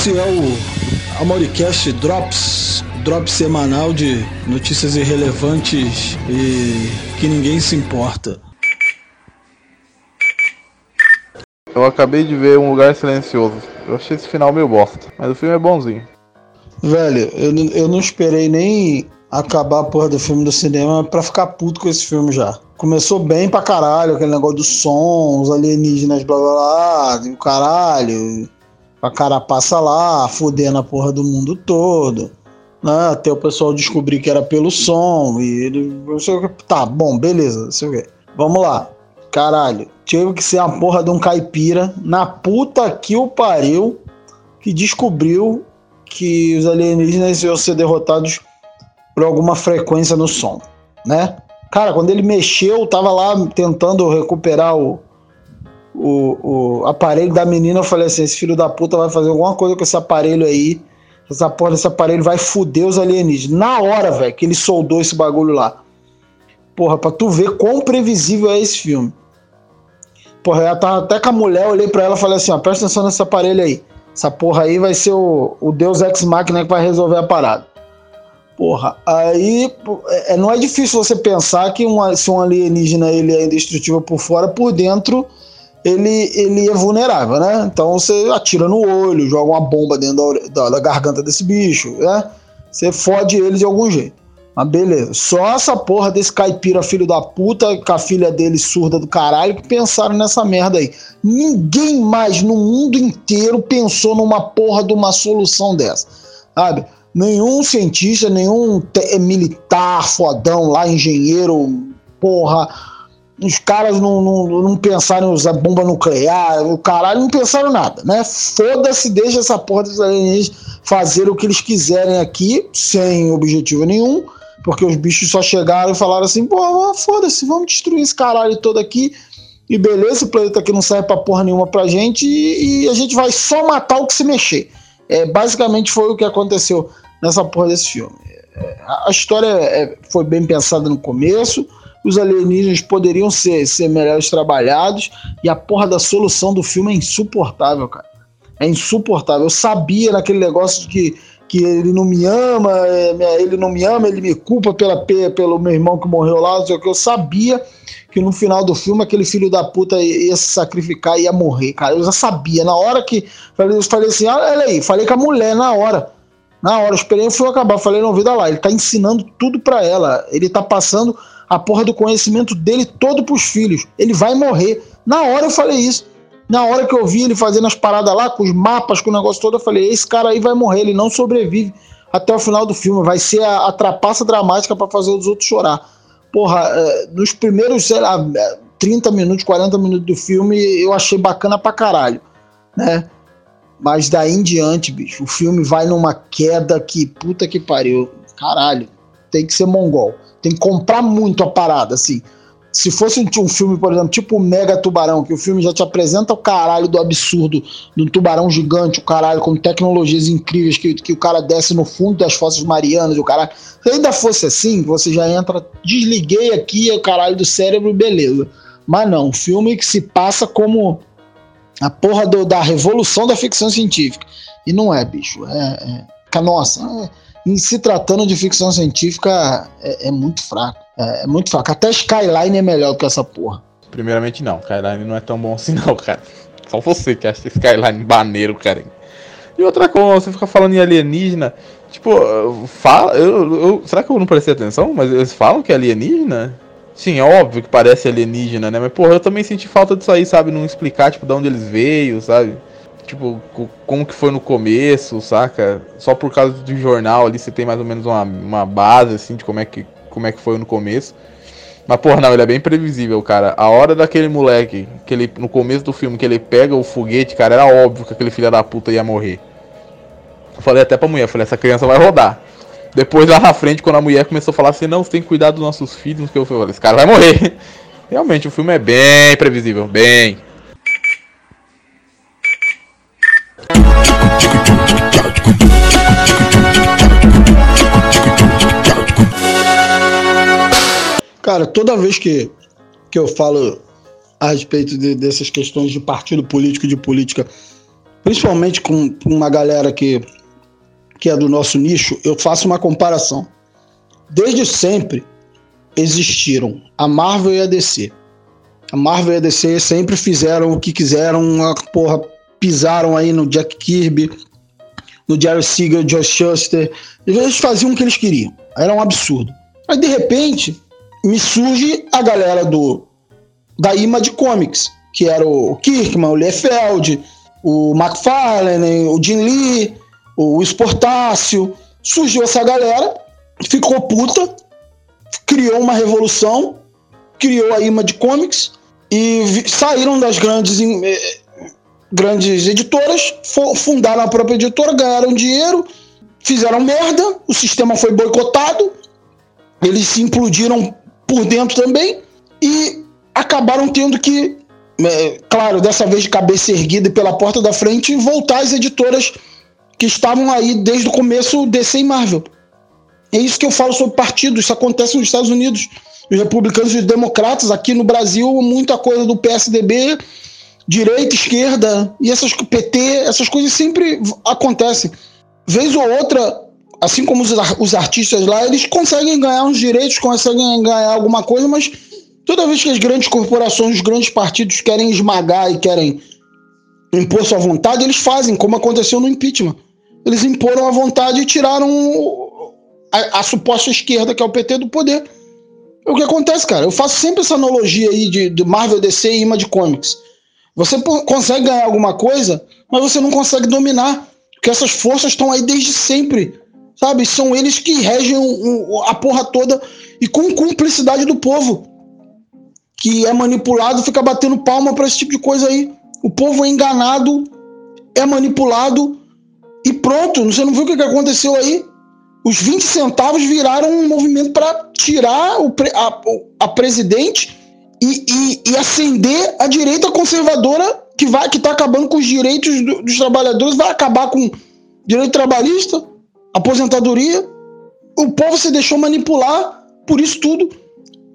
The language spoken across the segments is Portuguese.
Esse é o Amoricast Drops, drop semanal de notícias irrelevantes e que ninguém se importa. Eu acabei de ver Um Lugar Silencioso. Eu achei esse final meio bosta, mas o filme é bonzinho. Velho, eu, eu não esperei nem acabar a porra do filme do cinema pra ficar puto com esse filme já. Começou bem pra caralho, aquele negócio do som, os alienígenas, blá blá blá, o caralho. A cara passa lá, fudendo a porra do mundo todo. Né? Até o pessoal descobrir que era pelo som. E ele. Tá, bom, beleza. Vamos lá. Caralho, tive que ser a porra de um caipira na puta que o pariu que descobriu que os alienígenas iam ser derrotados por alguma frequência no som, né? Cara, quando ele mexeu, tava lá tentando recuperar o, o, o aparelho da menina. Eu falei assim: esse filho da puta vai fazer alguma coisa com esse aparelho aí. Essa porra desse aparelho vai fuder os alienígenas. Na hora, velho, que ele soldou esse bagulho lá. Porra, pra tu ver quão previsível é esse filme. Porra, eu tava até com a mulher, eu olhei pra ela e falei assim: ó, presta atenção nesse aparelho aí. Essa porra aí vai ser o, o Deus Ex Machina que vai resolver a parada. Porra, aí é, não é difícil você pensar que um, se um alienígena ele é indestrutível por fora, por dentro ele, ele é vulnerável, né? Então você atira no olho, joga uma bomba dentro da, da, da garganta desse bicho, né? Você fode ele de algum jeito. Mas beleza. Só essa porra desse caipira filho da puta com a filha dele surda do caralho que pensaram nessa merda aí. Ninguém mais no mundo inteiro pensou numa porra de uma solução dessa. Sabe? Nenhum cientista, nenhum militar fodão lá, engenheiro, porra. Os caras não, não, não pensaram em usar bomba nuclear, o caralho, não pensaram nada, né? Foda-se, deixa essa porra dos alienígenas fazer o que eles quiserem aqui, sem objetivo nenhum porque os bichos só chegaram e falaram assim: pô, foda-se, vamos destruir esse caralho todo aqui. E beleza, o planeta aqui não serve pra porra nenhuma pra gente e, e a gente vai só matar o que se mexer. É, basicamente foi o que aconteceu nessa porra desse filme. É, a história é, foi bem pensada no começo, os alienígenas poderiam ser, ser melhores trabalhados e a porra da solução do filme é insuportável, cara. É insuportável. Eu sabia naquele negócio de que que ele não me ama, é, ele não me ama, ele me culpa pela, pelo meu irmão que morreu lá, que. Eu sabia que no final do filme aquele filho da puta ia se sacrificar e ia morrer, cara. Eu já sabia. Na hora que. Eu falei assim: olha aí, falei com a mulher na hora. Na hora, eu esperei o filme acabar. Falei, não, vida lá. Ele tá ensinando tudo para ela. Ele tá passando a porra do conhecimento dele todo pros filhos. Ele vai morrer. Na hora eu falei isso. Na hora que eu vi ele fazendo as paradas lá, com os mapas, com o negócio todo, eu falei: esse cara aí vai morrer, ele não sobrevive até o final do filme. Vai ser a, a trapaça dramática para fazer os outros chorar. Porra, é, nos primeiros, sei lá, 30 minutos, 40 minutos do filme, eu achei bacana pra caralho, né? Mas daí em diante, bicho, o filme vai numa queda que puta que pariu. Caralho, tem que ser mongol. Tem que comprar muito a parada, assim se fosse um, um, filme, por exemplo, tipo Mega Tubarão, que o filme já te apresenta o caralho do absurdo um tubarão gigante, o caralho com tecnologias incríveis que, que o cara desce no fundo das fossas marianas, o caralho. Se ainda fosse assim, você já entra, desliguei aqui o caralho do cérebro, beleza. Mas não, um filme que se passa como a porra do, da revolução da ficção científica. E não é, bicho. É, é nossa, é, em se tratando de ficção científica, é, é muito fraco. É, é, muito fraco. Até Skyline é melhor do que essa porra. Primeiramente, não. Skyline não é tão bom assim, não, cara. Só você que acha Skyline baneiro, cara. E outra coisa, você fica falando em alienígena. Tipo, fala. Eu, eu, será que eu não prestei atenção? Mas eles falam que é alienígena? Sim, é óbvio que parece alienígena, né? Mas, porra, eu também senti falta disso aí, sabe? Não explicar, tipo, de onde eles veio, sabe? Tipo, como que foi no começo, saca? Só por causa do jornal ali você tem mais ou menos uma, uma base, assim, de como é, que, como é que foi no começo. Mas, porra, não, ele é bem previsível, cara. A hora daquele moleque, que ele, no começo do filme, que ele pega o foguete, cara, era óbvio que aquele filho da puta ia morrer. Eu falei até pra mulher, falei, essa criança vai rodar. Depois lá na frente, quando a mulher começou a falar assim, não, você tem que cuidar dos nossos filhos, que eu falei, esse cara vai morrer. Realmente, o filme é bem previsível, bem. Cara, toda vez que, que eu falo a respeito de, dessas questões de partido político, de política, principalmente com uma galera que, que é do nosso nicho, eu faço uma comparação. Desde sempre existiram a Marvel e a DC. A Marvel e a DC sempre fizeram o que quiseram, a porra, pisaram aí no Jack Kirby, no Jerry Siegel, Josh Shuster. Eles faziam o que eles queriam. Era um absurdo. Aí, de repente, me surge a galera do da Image Comics, que era o Kirkman, o Liefeld, o McFarlane, o Jim Lee, o Esportácio. Surgiu essa galera, ficou puta, criou uma revolução, criou a Image Comics e saíram das grandes eh, grandes editoras, fundaram a própria editora, ganharam dinheiro, fizeram merda, o sistema foi boicotado, eles se implodiram por dentro também e acabaram tendo que, é, claro, dessa vez de cabeça erguida e pela porta da frente, voltar às editoras que estavam aí desde o começo DC e Marvel. É isso que eu falo sobre partidos, isso acontece nos Estados Unidos. Os republicanos e os democratas, aqui no Brasil, muita coisa do PSDB, direita, esquerda, e essas PT, essas coisas sempre acontecem. Vez ou outra, assim como os, os artistas lá, eles conseguem ganhar uns direitos, conseguem ganhar alguma coisa, mas toda vez que as grandes corporações, os grandes partidos querem esmagar e querem impor sua vontade, eles fazem, como aconteceu no impeachment. Eles imporam a vontade e tiraram a, a suposta esquerda, que é o PT, do poder. É o que acontece, cara. Eu faço sempre essa analogia aí de, de Marvel, DC e Image Comics. Você consegue ganhar alguma coisa, mas você não consegue dominar. Porque essas forças estão aí desde sempre. Sabe? São eles que regem a porra toda e com cumplicidade do povo. Que é manipulado, fica batendo palma para esse tipo de coisa aí. O povo é enganado, é manipulado e pronto. Você não viu o que aconteceu aí? Os 20 centavos viraram um movimento para tirar a, a presidente e, e, e acender a direita conservadora que vai que está acabando com os direitos do, dos trabalhadores, vai acabar com direito trabalhista, aposentadoria. O povo se deixou manipular por isso tudo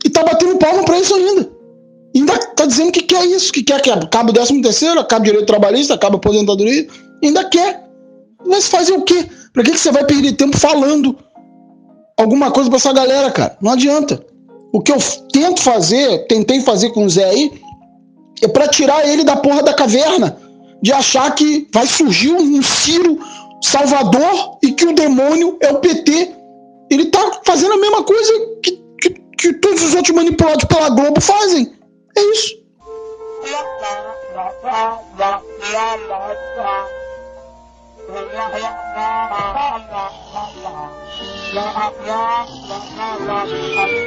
e está batendo palma para isso ainda. Ainda está dizendo que quer isso, que quer que acabe o 13 terceiro, acabe direito trabalhista, acabe a aposentadoria, ainda quer. Mas fazer o quê? Para que, que você vai perder tempo falando alguma coisa para essa galera, cara? Não adianta. O que eu tento fazer, tentei fazer com o Zé aí, é para tirar ele da porra da caverna, de achar que vai surgir um Ciro Salvador e que o demônio é o PT. Ele tá fazendo a mesma coisa que, que, que todos os outros manipulados pela Globo fazem. É isso.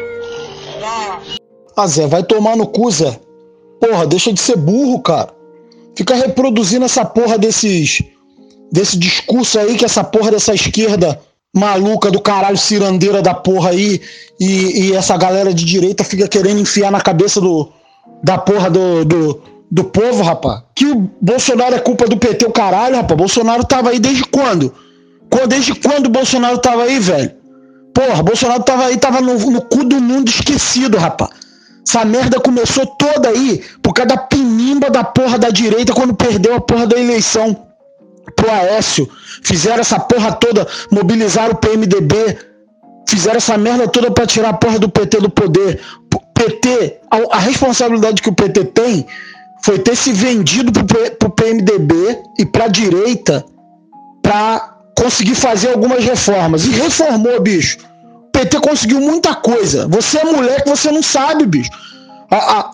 Ah, Zé, vai tomar no cu, Zé. Porra, deixa de ser burro, cara. Fica reproduzindo essa porra desses. desse discurso aí que essa porra dessa esquerda maluca do caralho, cirandeira da porra aí, e, e essa galera de direita fica querendo enfiar na cabeça do. da porra do, do, do povo, rapá. Que o Bolsonaro é culpa do PT, o caralho, rapá. Bolsonaro tava aí desde quando? Desde quando o Bolsonaro tava aí, velho? Porra, Bolsonaro tava aí, tava no, no cu do mundo esquecido, rapaz. Essa merda começou toda aí por causa da pinimba da porra da direita quando perdeu a porra da eleição pro Aécio. Fizeram essa porra toda, mobilizaram o PMDB, fizeram essa merda toda para tirar a porra do PT do poder. PT, a, a, responsabilidade que o PT tem foi ter se vendido pro, pro PMDB e pra direita pra conseguir fazer algumas reformas. E reformou, bicho. PT conseguiu muita coisa. Você é moleque, você não sabe, bicho. A, a,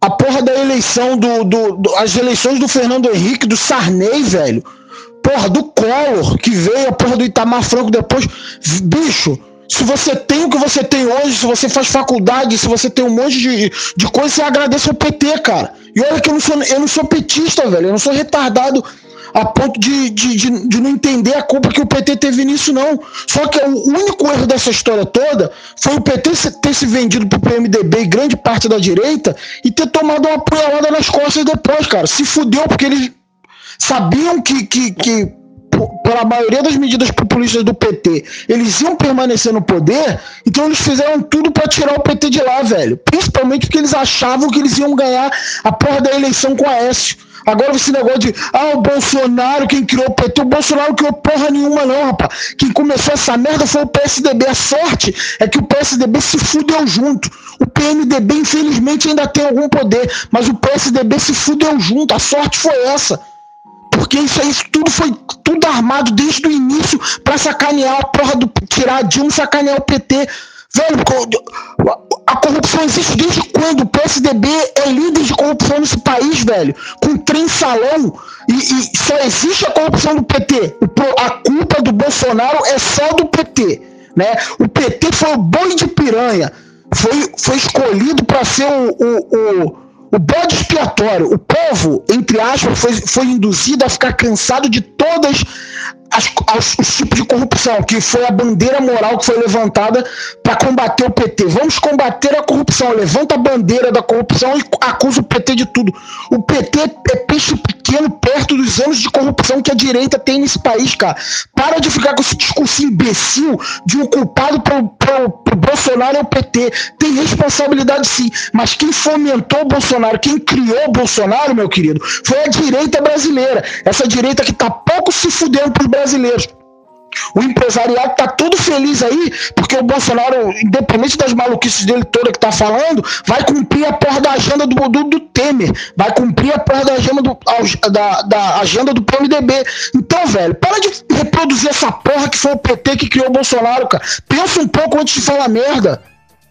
a porra da eleição do, do, do, As eleições do Fernando Henrique, do Sarney, velho. Porra, do Collor, que veio, a porra do Itamar Franco depois. Bicho, se você tem o que você tem hoje, se você faz faculdade, se você tem um monte de, de coisa, você agradece ao PT, cara. E olha que eu não sou, eu não sou petista, velho. Eu não sou retardado a ponto de, de, de, de, não entender a culpa que o PT teve nisso, não. Só que o único erro dessa história toda foi o PT ter se vendido pro PMDB e grande parte da direita e ter tomado uma apoiada nas costas depois, cara. Se fudeu porque eles sabiam que, que, que pela maioria das medidas populistas do PT, eles iam permanecer no poder, então eles fizeram tudo para tirar o PT de lá, velho. Principalmente porque eles achavam que eles iam ganhar a porra da eleição com a Aécio. Agora esse negócio de, ah, o Bolsonaro, quem criou o PT, o Bolsonaro criou porra nenhuma não, rapaz. Quem começou essa merda foi o PSDB. A sorte é que o PSDB se fudeu junto. O PMDB, infelizmente, ainda tem algum poder, mas o PSDB se fudeu junto. A sorte foi essa. Porque isso aí tudo foi tudo armado desde o início para sacanear a porra do tirar a Dilma sacanear o PT. Velho, a corrupção existe desde quando? O PSDB é líder de corrupção nesse país, velho. Com trem salão. E, e só existe a corrupção do PT. a culpa do Bolsonaro é só do PT. Né? O PT foi o boi de piranha. Foi, foi escolhido para ser o, o, o o bode expiatório, o povo, entre aspas, foi, foi induzido a ficar cansado de todas as, os tipos de corrupção, que foi a bandeira moral que foi levantada para combater o PT. Vamos combater a corrupção. Levanta a bandeira da corrupção e acusa o PT de tudo. O PT é peixe pequeno perto dos anos de corrupção que a direita tem nesse país, cara. Para de ficar com esse discurso imbecil de um culpado pro, pro, pro Bolsonaro é o PT. Tem responsabilidade sim, mas quem fomentou o Bolsonaro, quem criou o Bolsonaro, meu querido, foi a direita brasileira. Essa direita que tá pouco se fudendo pros brasileiros. O empresariado está todo feliz aí, porque o Bolsonaro, independente das maluquices dele toda que tá falando, vai cumprir a porra da agenda do, do, do Temer, vai cumprir a porra da agenda do, da, da agenda do PMDB. Então, velho, para de reproduzir essa porra que foi o PT que criou o Bolsonaro, cara. Pensa um pouco antes de falar merda.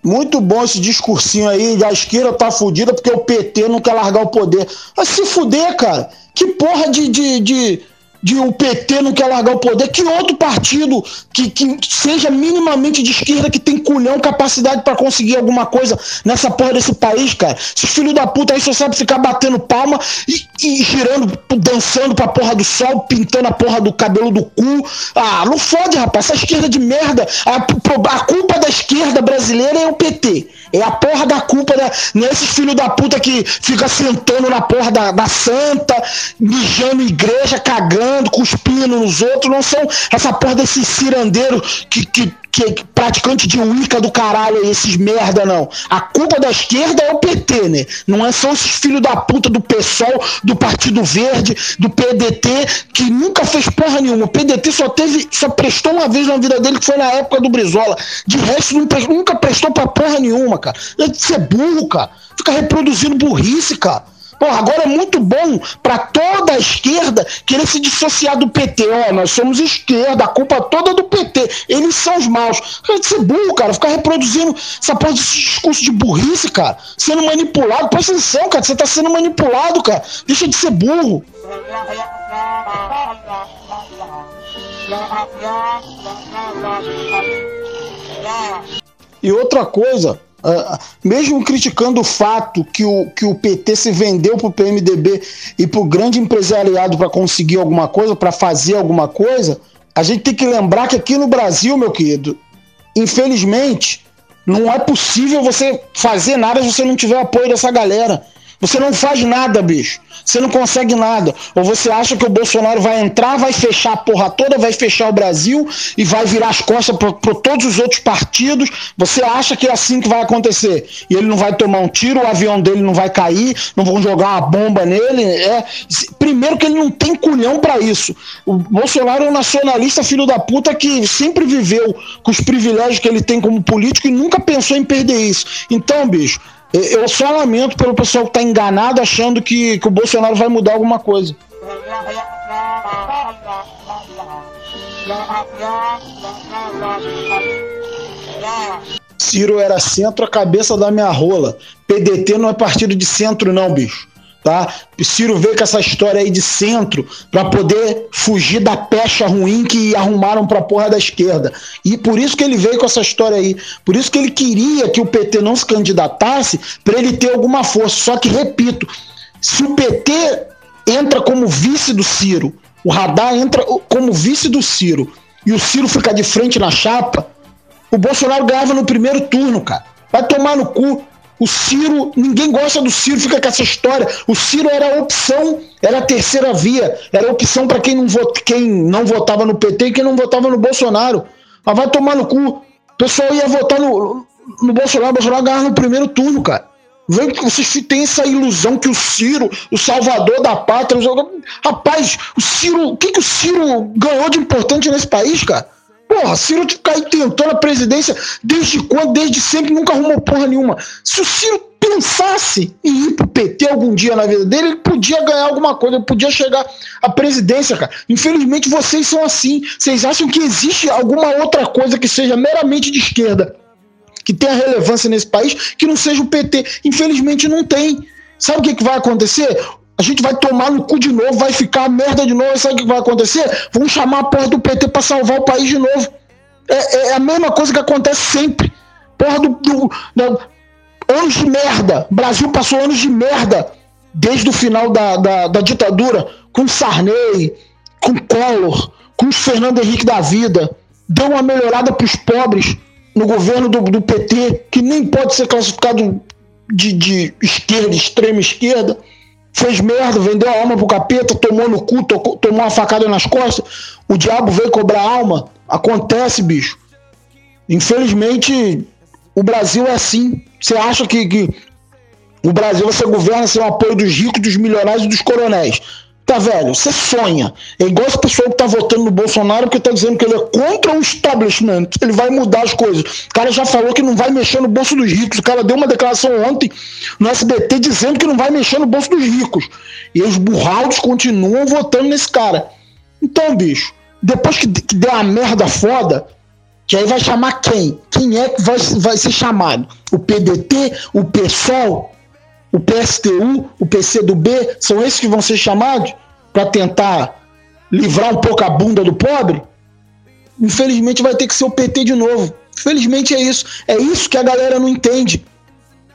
Muito bom esse discursinho aí, a esquerda tá fudida porque o PT não quer largar o poder. Mas se fuder, cara. Que porra de, de, de de o PT não quer largar o poder, que outro partido que, que seja minimamente de esquerda que tem culhão, capacidade para conseguir alguma coisa nessa porra desse país, cara? Esses filhos da puta aí só sabe ficar batendo palma e, e girando, dançando pra porra do sol, pintando a porra do cabelo do cu. Ah, não fode, rapaz, essa esquerda de merda. A, a culpa da esquerda brasileira é o PT. É a porra da culpa, né? Não é esses filhos da puta que fica sentando na porra da, da santa, mijando igreja, cagando, cuspindo nos outros. Não são essa porra desses cirandeiros que, que que praticante de Wicca do caralho esses merda, não. A culpa da esquerda é o PT, né? Não é só esses filhos da puta do PSOL, do Partido Verde, do PDT, que nunca fez porra nenhuma. O PDT só teve, só prestou uma vez na vida dele, que foi na época do Brizola. De resto, nunca prestou pra porra nenhuma, cara. É de ser burro, cara. Fica reproduzindo burrice, cara. Porra, agora é muito bom para toda a esquerda querer se dissociar do PT. Ó, nós somos esquerda, a culpa toda é do PT. Eles são os maus. Cara, de ser burro, cara. Ficar reproduzindo essa porra desse discurso de burrice, cara. Sendo manipulado. Presta atenção, cara. Você tá sendo manipulado, cara. Deixa de ser burro. E outra coisa, Uh, mesmo criticando o fato que o, que o PT se vendeu para o PMDB e para o grande empresariado para conseguir alguma coisa, para fazer alguma coisa, a gente tem que lembrar que aqui no Brasil, meu querido, infelizmente, não é possível você fazer nada se você não tiver apoio dessa galera. Você não faz nada, bicho. Você não consegue nada. Ou você acha que o Bolsonaro vai entrar, vai fechar a porra toda, vai fechar o Brasil e vai virar as costas para todos os outros partidos. Você acha que é assim que vai acontecer? E ele não vai tomar um tiro, o avião dele não vai cair, não vão jogar uma bomba nele. É, primeiro que ele não tem culhão para isso. O Bolsonaro é um nacionalista filho da puta que sempre viveu com os privilégios que ele tem como político e nunca pensou em perder isso. Então, bicho, eu só lamento pelo pessoal que está enganado achando que, que o Bolsonaro vai mudar alguma coisa. Ciro era centro, a cabeça da minha rola. PDT não é partido de centro, não, bicho tá? Ciro veio com essa história aí de centro para poder fugir da pecha ruim que arrumaram para porra da esquerda. E por isso que ele veio com essa história aí. Por isso que ele queria que o PT não se candidatasse para ele ter alguma força. Só que repito, se o PT entra como vice do Ciro, o Radar entra como vice do Ciro e o Ciro fica de frente na chapa, o Bolsonaro ganhava no primeiro turno, cara. Vai tomar no cu. O Ciro, ninguém gosta do Ciro, fica com essa história. O Ciro era a opção, era a terceira via, era a opção para quem, não quem não votava no PT e quem não votava no Bolsonaro. Mas vai tomar no cu. O pessoal ia votar no, no Bolsonaro, o Bolsonaro ganhava no primeiro turno, cara. Vê que vocês têm essa ilusão que o Ciro, o salvador da pátria, o... rapaz, o Ciro, o que, que o Ciro ganhou de importante nesse país, cara? Porra, Ciro fica aí tentando a presidência desde quando? Desde sempre, nunca arrumou porra nenhuma. Se o Ciro pensasse em ir pro PT algum dia na vida dele, ele podia ganhar alguma coisa, ele podia chegar à presidência, cara. Infelizmente vocês são assim. Vocês acham que existe alguma outra coisa que seja meramente de esquerda, que tenha relevância nesse país, que não seja o PT. Infelizmente não tem. Sabe o que, que vai acontecer? Gente vai tomar no cu de novo, vai ficar merda de novo. Sabe o que vai acontecer? Vão chamar a porra do PT para salvar o país de novo. É, é, a mesma coisa que acontece sempre. Porra do, do, anos de merda. Brasil passou anos de merda desde o final da, da, da ditadura, com Sarney, com Collor, com Fernando Henrique da vida. Deu uma melhorada para os pobres no governo do, do, PT, que nem pode ser classificado de, de esquerda, extrema esquerda fez merda, vendeu a alma pro capeta, tomou no cu, tocou, tomou uma facada nas costas, o diabo veio cobrar alma. Acontece, bicho. Infelizmente, o Brasil é assim. Você acha que, que o Brasil você governa sem o apoio dos ricos, dos milionários e dos coronéis. Tá, velho? Você sonha. É igual esse pessoal que tá votando no Bolsonaro porque tá dizendo que ele é contra o establishment. Ele vai mudar as coisas. O cara já falou que não vai mexer no bolso dos ricos. O cara deu uma declaração ontem no SBT dizendo que não vai mexer no bolso dos ricos. E os burraldos continuam votando nesse cara. Então, bicho, depois que, que der a merda foda, que aí vai chamar quem? Quem é que vai, vai ser chamado? O PDT? O PSOL? O PSTU, o PCdoB, são esses que vão ser chamados para tentar livrar um pouco a bunda do pobre? Infelizmente vai ter que ser o PT de novo. Infelizmente é isso. É isso que a galera não entende.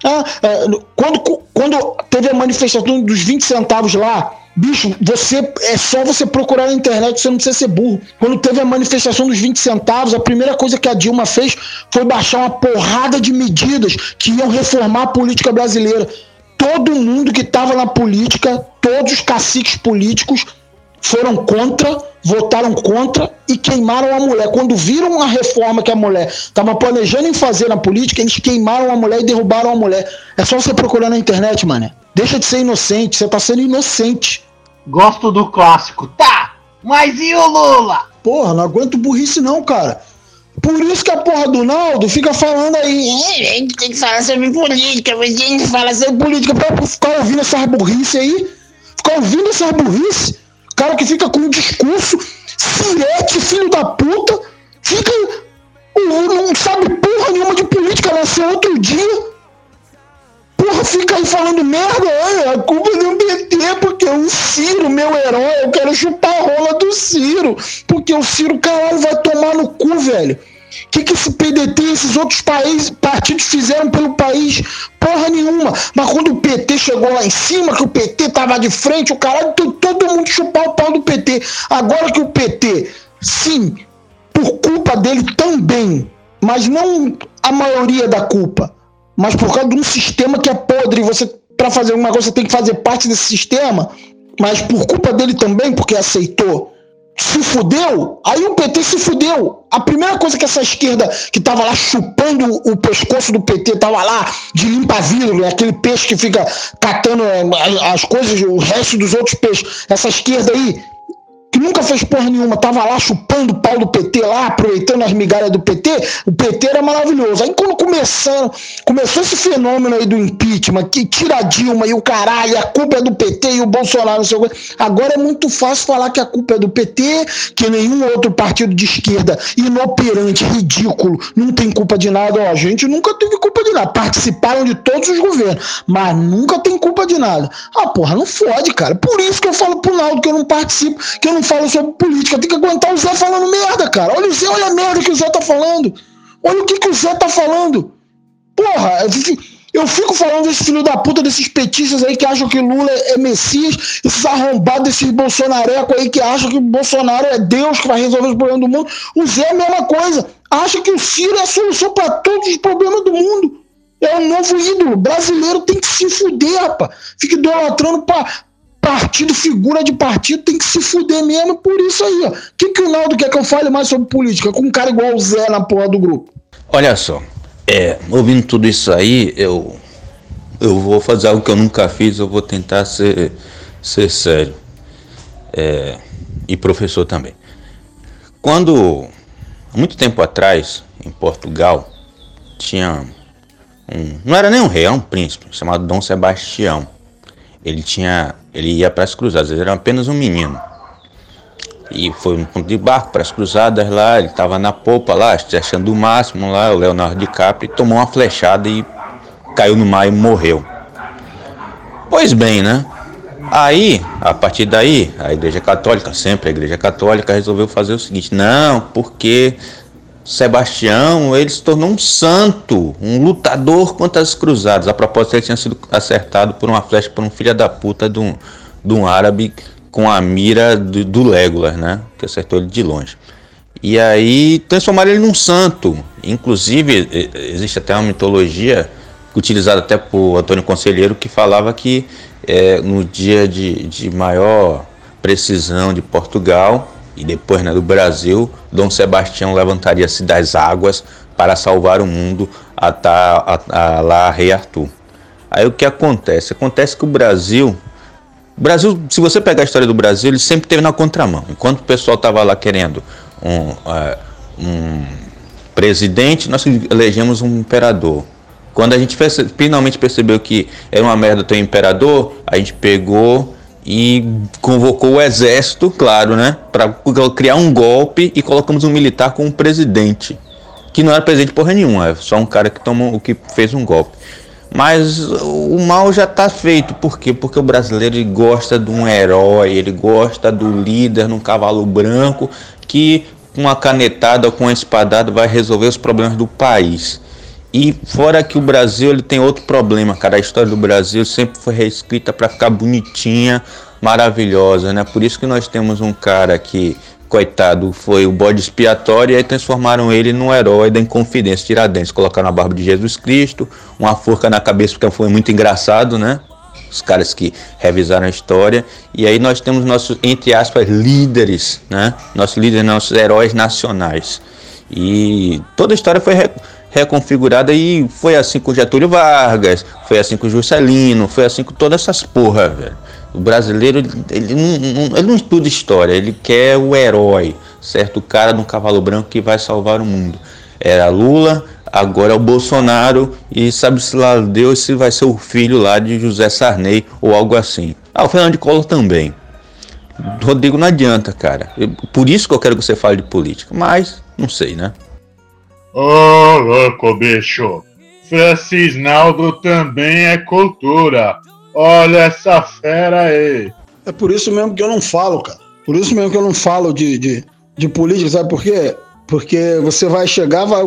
Ah, é, quando, quando teve a manifestação dos 20 centavos lá, bicho, você é só você procurar na internet, você não precisa ser burro. Quando teve a manifestação dos 20 centavos, a primeira coisa que a Dilma fez foi baixar uma porrada de medidas que iam reformar a política brasileira todo mundo que estava na política, todos os caciques políticos foram contra, votaram contra e queimaram a mulher. Quando viram a reforma que a mulher estava planejando em fazer na política, eles queimaram a mulher e derrubaram a mulher. É só você procurar na internet, mané. Deixa de ser inocente, você tá sendo inocente. Gosto do clássico. Tá, mas e o Lula? Porra, não aguento burrice não, cara. Por isso que a porra do Naldo fica falando aí, a gente tem que falar sobre política, a gente fala sobre política pra ficar ouvindo essas burrice aí, ficar ouvindo essas burrice, cara que fica com um discurso, sirete, filho da puta, fica, não sabe porra nenhuma de política, nasceu outro dia, fica aí falando merda, olha, a culpa é do PT, porque o Ciro, meu herói, eu quero chupar a rola do Ciro, porque o Ciro, caralho, vai tomar no cu, velho. O que, que esse PDT e esses outros países, partidos fizeram pelo país? Porra nenhuma. Mas quando o PT chegou lá em cima, que o PT tava de frente, o caralho, todo mundo chupar o pau do PT. Agora que o PT, sim, por culpa dele também, mas não a maioria da culpa, mas por causa de um sistema que é podre, você para fazer alguma coisa você tem que fazer parte desse sistema, mas por culpa dele também, porque aceitou, se fudeu, aí o PT se fudeu. A primeira coisa que essa esquerda que tava lá chupando o pescoço do PT, tava lá de limpa-vidro, aquele peixe que fica catando as coisas, o resto dos outros peixes, essa esquerda aí que nunca fez porra nenhuma, tava lá chupando o pau do PT lá, aproveitando as migalhas do PT, o PT era maravilhoso. Aí quando começando, começou esse fenômeno aí do impeachment, que tira a Dilma e o caralho, a culpa é do PT e o Bolsonaro, não sei o que. Agora é muito fácil falar que a culpa é do PT, que nenhum outro partido de esquerda inoperante, ridículo, não tem culpa de nada. Ó, a gente nunca teve culpa de Participaram de todos os governos, mas nunca tem culpa de nada. Ah, porra, não fode, cara. Por isso que eu falo pro Naldo que eu não participo, que eu não fala sobre política. Tem que aguentar o Zé falando merda, cara. Olha o Zé, olha a merda que o Zé tá falando. Olha o que, que o Zé tá falando. Porra, eu fico falando desse filho da puta, desses petistas aí que acham que Lula é Messias, esses arrombados, desses bolsonarecos aí que acham que Bolsonaro é Deus que vai resolver os problemas do mundo. O Zé é a mesma coisa. Acha que o Ciro é a solução para todos os problemas do mundo. É o novo ídolo. Brasileiro tem que se fuder, rapaz. Fica idolatrando pra, partido, figura de partido, tem que se fuder mesmo por isso aí, ó. O que, que o Naldo quer que eu fale mais sobre política? Com um cara igual o Zé na porra do grupo. Olha só, é, ouvindo tudo isso aí, eu eu vou fazer algo que eu nunca fiz, eu vou tentar ser, ser sério. É, e professor também. Quando, muito tempo atrás, em Portugal, tinha um, não era nem um rei, era um príncipe, chamado Dom Sebastião. Ele tinha, ele ia para as cruzadas, era apenas um menino. E foi um ponto de barco para as cruzadas lá, ele estava na popa lá, achando o máximo lá, o Leonardo DiCaprio, tomou uma flechada e caiu no mar e morreu. Pois bem, né? Aí, a partir daí, a Igreja Católica, sempre a Igreja Católica, resolveu fazer o seguinte: não, porque Sebastião ele se tornou um santo, um lutador contra as cruzadas. A propósito, ele tinha sido acertado por uma flecha por um filho da puta de um, de um árabe com a mira do, do Legolas, né? Que acertou ele de longe. E aí transformaram ele num santo. Inclusive, existe até uma mitologia utilizada até por Antônio Conselheiro que falava que é, no dia de, de maior precisão de Portugal e depois né, do Brasil, Dom Sebastião levantaria-se das águas para salvar o mundo até a, a, a, lá Rei Arthur. Aí o que acontece? Acontece que o Brasil Brasil, se você pegar a história do Brasil, ele sempre teve na contramão. Enquanto o pessoal estava lá querendo um, uh, um, presidente, nós elegemos um imperador. Quando a gente finalmente percebeu que era uma merda ter um imperador, a gente pegou e convocou o exército, claro, né, para criar um golpe e colocamos um militar como presidente, que não era presidente porra nenhuma, é só um cara que tomou, que fez um golpe. Mas o mal já está feito. Por quê? Porque o brasileiro gosta de um herói, ele gosta do líder num cavalo branco que com uma canetada ou com uma espadada vai resolver os problemas do país. E fora que o Brasil ele tem outro problema, cara. A história do Brasil sempre foi reescrita para ficar bonitinha, maravilhosa, né? Por isso que nós temos um cara que coitado, foi o bode expiatório e aí transformaram ele num herói da Inconfidência Tiradentes. Colocaram a barba de Jesus Cristo, uma forca na cabeça, porque foi muito engraçado, né? Os caras que revisaram a história. E aí nós temos nossos, entre aspas, líderes, né? Nossos líderes, nossos heróis nacionais. E toda a história foi re reconfigurada e foi assim com Getúlio Vargas, foi assim com Juscelino, foi assim com todas essas porra, velho. O brasileiro, ele não, ele não estuda história, ele quer o herói, certo? O cara no cavalo branco que vai salvar o mundo. Era Lula, agora é o Bolsonaro e sabe-se lá Deus se vai ser o filho lá de José Sarney ou algo assim. Ah, o Fernando de Collor também. Rodrigo não adianta, cara. Por isso que eu quero que você fale de política, mas não sei, né? Ô, louco, bicho. Francisnaldo também é cultura. Olha essa fera aí. É por isso mesmo que eu não falo, cara. Por isso mesmo que eu não falo de, de, de política, sabe por quê? Porque você vai chegar, vai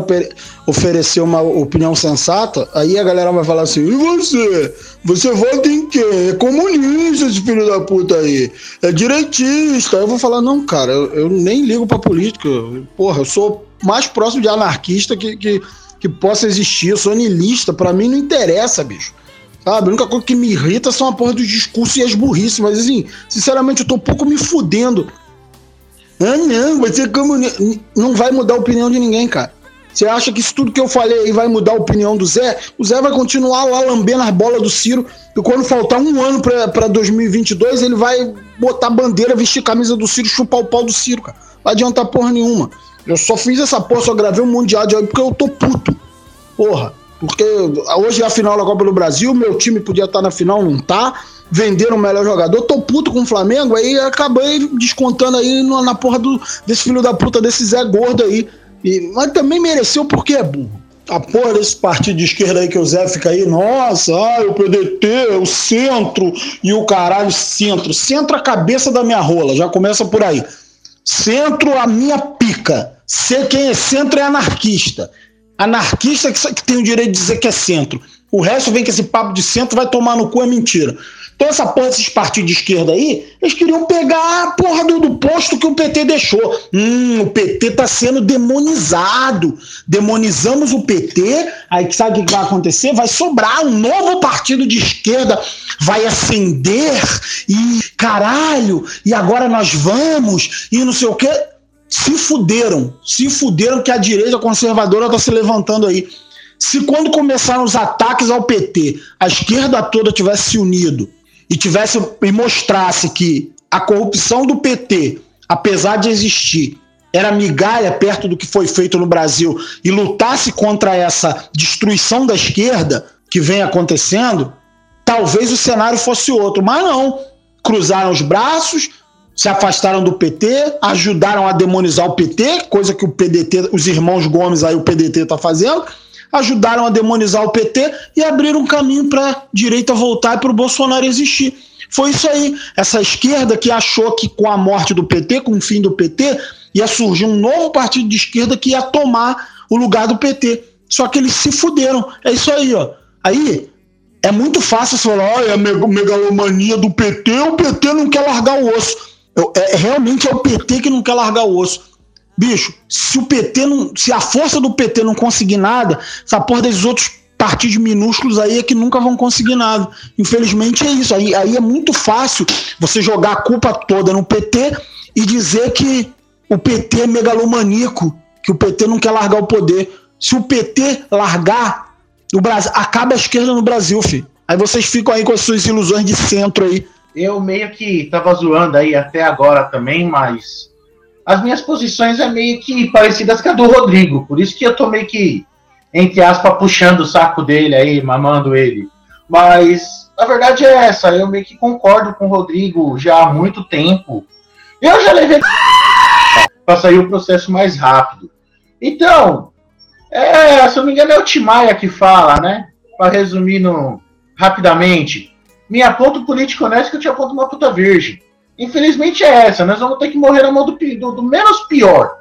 oferecer uma opinião sensata, aí a galera vai falar assim: e você? Você vota em quem? É comunista esse filho da puta aí. É direitista. Aí eu vou falar: não, cara, eu, eu nem ligo pra política. Porra, eu sou mais próximo de anarquista que, que, que possa existir. Eu sou niilista. Pra mim não interessa, bicho. Sabe? A única coisa que me irrita são a porra dos discursos e as burrices. Mas assim, sinceramente, eu tô um pouco me fudendo. Ah, não, você comunista. Não vai mudar a opinião de ninguém, cara. Você acha que isso tudo que eu falei aí vai mudar a opinião do Zé? O Zé vai continuar lá lambendo as bolas do Ciro. E quando faltar um ano pra, 2022, ele vai botar bandeira, vestir camisa do Ciro, chupar o pau do Ciro, cara. Não vai adiantar porra nenhuma. Eu só fiz essa porra, só gravei um mundial de porque eu tô puto. Porra. Porque hoje é a final da Copa do Brasil, meu time podia estar na final, não tá. Venderam o melhor jogador, tô puto com o Flamengo, aí acabei descontando aí na porra do, desse filho da puta, desse Zé Gordo aí. E, mas também mereceu porque é burro. A porra desse partido de esquerda aí que o Zé fica aí, nossa, ai, o PDT, o centro e o caralho, centro. Centro a cabeça da minha rola, já começa por aí. Centro a minha pica. Ser quem é centro é anarquista. Anarquista que, que tem o direito de dizer que é centro. O resto vem com esse papo de centro, vai tomar no cu, é mentira. Então, essa porra desses partidos de esquerda aí, eles queriam pegar a porra do, do, posto que o PT deixou. Hum, o PT tá sendo demonizado. Demonizamos o PT, aí sabe o que vai acontecer? Vai sobrar um novo partido de esquerda, vai ascender e caralho, e agora nós vamos, e não sei o quê se fuderam, se fuderam que a direita conservadora está se levantando aí. Se quando começaram os ataques ao PT, a esquerda toda tivesse se unido e tivesse e mostrasse que a corrupção do PT, apesar de existir, era migalha perto do que foi feito no Brasil e lutasse contra essa destruição da esquerda que vem acontecendo, talvez o cenário fosse outro. Mas não. Cruzaram os braços, se afastaram do PT, ajudaram a demonizar o PT, coisa que o PDT, os irmãos Gomes aí, o PDT está fazendo, ajudaram a demonizar o PT e abriram um caminho para direita voltar e para o Bolsonaro existir. Foi isso aí. Essa esquerda que achou que com a morte do PT, com o fim do PT, ia surgir um novo partido de esquerda que ia tomar o lugar do PT. Só que eles se fuderam. É isso aí, ó. Aí é muito fácil falar, olha, a megalomania do PT, o PT não quer largar o osso. É, realmente é o PT que não quer largar o osso. Bicho, se o PT não. Se a força do PT não conseguir nada, essa porra desses outros partidos minúsculos aí é que nunca vão conseguir nada. Infelizmente é isso. Aí, aí é muito fácil você jogar a culpa toda no PT e dizer que o PT é megalomaníaco, que o PT não quer largar o poder. Se o PT largar, o Brasil, acaba a esquerda no Brasil, filho. Aí vocês ficam aí com as suas ilusões de centro aí. Eu meio que tava zoando aí até agora também, mas as minhas posições é meio que parecidas com a do Rodrigo. Por isso que eu tô meio que, entre aspas, puxando o saco dele aí, mamando ele. Mas a verdade é essa, eu meio que concordo com o Rodrigo já há muito tempo. Eu já levei para sair o processo mais rápido. Então, é, se eu não me engano, é o Timaya que fala, né? Para resumir no, rapidamente, minha ponto político honesto que eu te aponto uma puta virgem. Infelizmente é essa, nós vamos ter que morrer na mão do, do, do menos pior.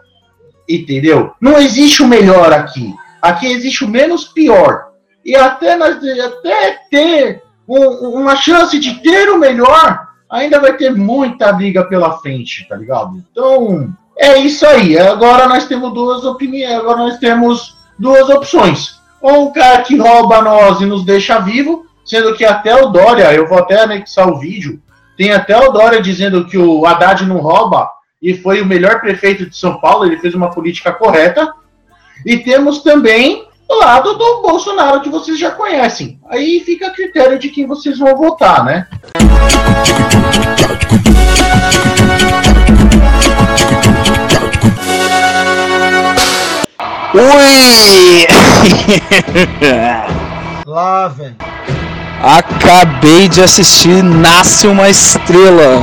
Entendeu? Não existe o melhor aqui. Aqui existe o menos pior. E até, nós, até ter um, uma chance de ter o melhor, ainda vai ter muita briga pela frente, tá ligado? Então, é isso aí. Agora nós temos duas opiniões. Agora nós temos duas opções. Ou um cara que rouba nós e nos deixa vivo, sendo que até o Dória, eu vou até anexar o vídeo, tem até o Dória dizendo que o Haddad não rouba e foi o melhor prefeito de São Paulo, ele fez uma política correta. E temos também o lado do Bolsonaro, que vocês já conhecem. Aí fica a critério de quem vocês vão votar, né? Ui! Lá, velho. Acabei de assistir Nasce uma Estrela.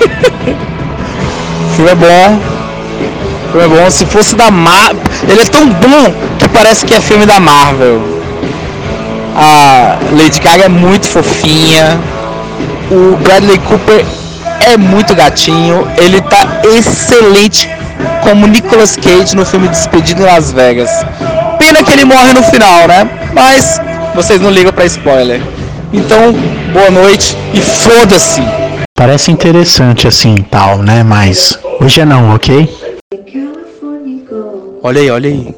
filme é bom. Filme é bom. Se fosse da Marvel. Ele é tão bom que parece que é filme da Marvel. A Lady Gaga é muito fofinha. O Bradley Cooper é muito gatinho. Ele tá excelente como Nicolas Cage no filme Despedido em Las Vegas. Pena que ele morre no final, né? Mas vocês não ligam para spoiler. Então, boa noite e foda-se. Parece interessante assim, tal, né? Mas hoje é não, ok? Olha aí, olha aí.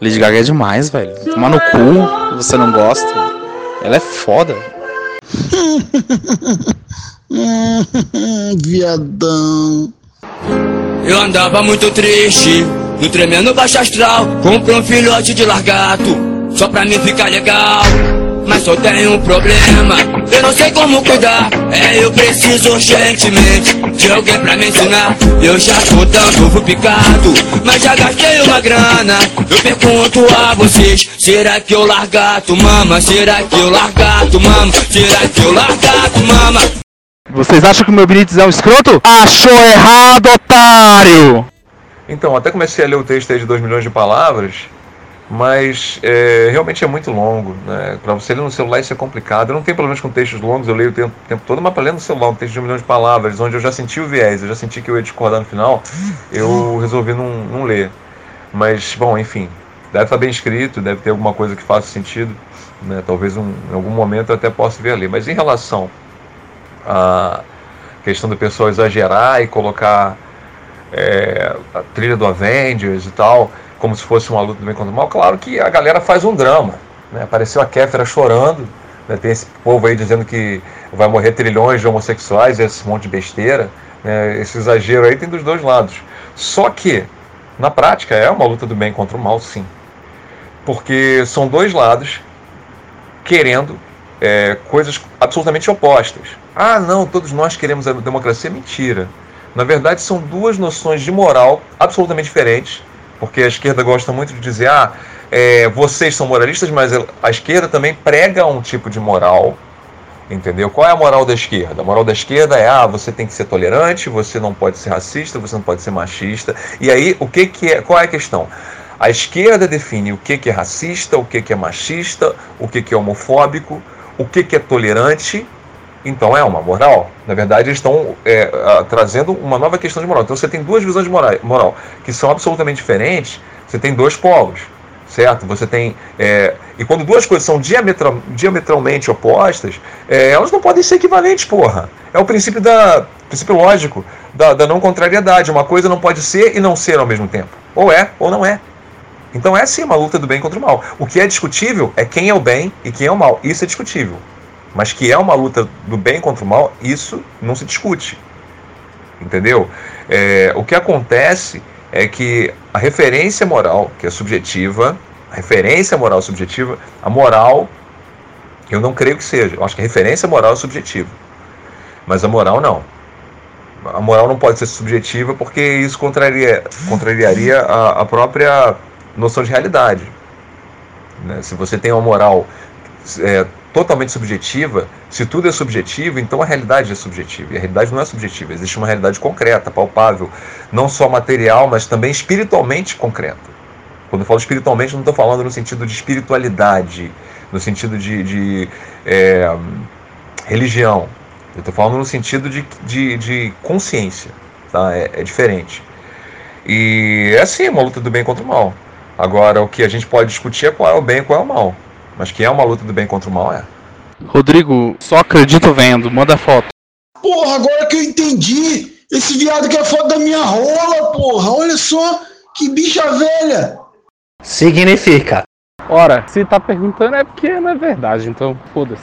Lady Gaga é demais, velho. Tomar no cu, você não gosta. Ela é foda. Viadão. Eu andava muito triste, no tremendo baixo astral. Comprei um filhote de largato, só pra mim ficar legal. Mas só tenho um problema, eu não sei como cuidar. É, eu preciso urgentemente de alguém pra me ensinar. Eu já tô tanto picado, mas já gastei uma grana. Eu pergunto a vocês: será que eu largato mama? Será que eu largato mama? Será que eu largato mama? Vocês acham que o meu Benítez é um escroto? Achou errado, otário! Então, até comecei a ler o texto aí de 2 milhões de palavras, mas é, realmente é muito longo. Né? Para você ler no celular isso é complicado. Eu não tenho problemas com textos longos, eu leio o tempo, o tempo todo, mas para ler no celular um texto de 1 milhão de palavras, onde eu já senti o viés, eu já senti que eu ia discordar no final, eu resolvi não, não ler. Mas, bom, enfim, deve estar bem escrito, deve ter alguma coisa que faça sentido. Né? Talvez um, em algum momento eu até possa vir a ler. Mas em relação a questão do pessoal exagerar e colocar é, a trilha do Avengers e tal, como se fosse uma luta do bem contra o mal. Claro que a galera faz um drama. Né? Apareceu a Kéfera chorando Né? Tem esse povo aí dizendo que vai morrer trilhões de homossexuais, esse monte de besteira. Né? Esse exagero aí tem dos dois lados. Só que, na prática, é uma luta do bem contra o mal, sim. Porque são dois lados querendo é, coisas absolutamente opostas. Ah, não, todos nós queremos a democracia. Mentira. Na verdade, são duas noções de moral absolutamente diferentes, porque a esquerda gosta muito de dizer, ah, é, vocês são moralistas, mas a esquerda também prega um tipo de moral, entendeu? Qual é a moral da esquerda? A moral da esquerda é, ah, você tem que ser tolerante, você não pode ser racista, você não pode ser machista. E aí, o que, que é? Qual é a questão? A esquerda define o que, que é racista, o que, que é machista, o que, que é homofóbico, o que, que é tolerante então é uma moral. Na verdade, eles estão é, trazendo uma nova questão de moral. Então você tem duas visões de moral, moral que são absolutamente diferentes. Você tem dois polos, certo? Você tem é, e quando duas coisas são diametral, diametralmente opostas, é, elas não podem ser equivalentes, porra. É o princípio da princípio lógico da, da não contrariedade. Uma coisa não pode ser e não ser ao mesmo tempo. Ou é ou não é. Então é sim uma luta do bem contra o mal. O que é discutível é quem é o bem e quem é o mal. Isso é discutível mas que é uma luta do bem contra o mal, isso não se discute. Entendeu? É, o que acontece é que a referência moral, que é subjetiva, a referência moral subjetiva, a moral, eu não creio que seja. Eu acho que a referência moral é subjetiva. Mas a moral não. A moral não pode ser subjetiva porque isso contraria, contrariaria a, a própria noção de realidade. Né? Se você tem uma moral é, totalmente subjetiva, se tudo é subjetivo, então a realidade é subjetiva. E a realidade não é subjetiva, existe uma realidade concreta, palpável, não só material, mas também espiritualmente concreta. Quando eu falo espiritualmente, não estou falando no sentido de espiritualidade, no sentido de, de é, religião. Eu estou falando no sentido de, de, de consciência. Tá? É, é diferente. E é assim, uma luta do bem contra o mal. Agora, o que a gente pode discutir é qual é o bem e qual é o mal. Mas que é uma luta do bem contra o mal, é. Rodrigo, só acredito vendo, manda foto. Porra, agora que eu entendi, esse viado quer foto da minha rola, porra. Olha só, que bicha velha. Significa. Ora, se tá perguntando é porque não é verdade, então foda-se.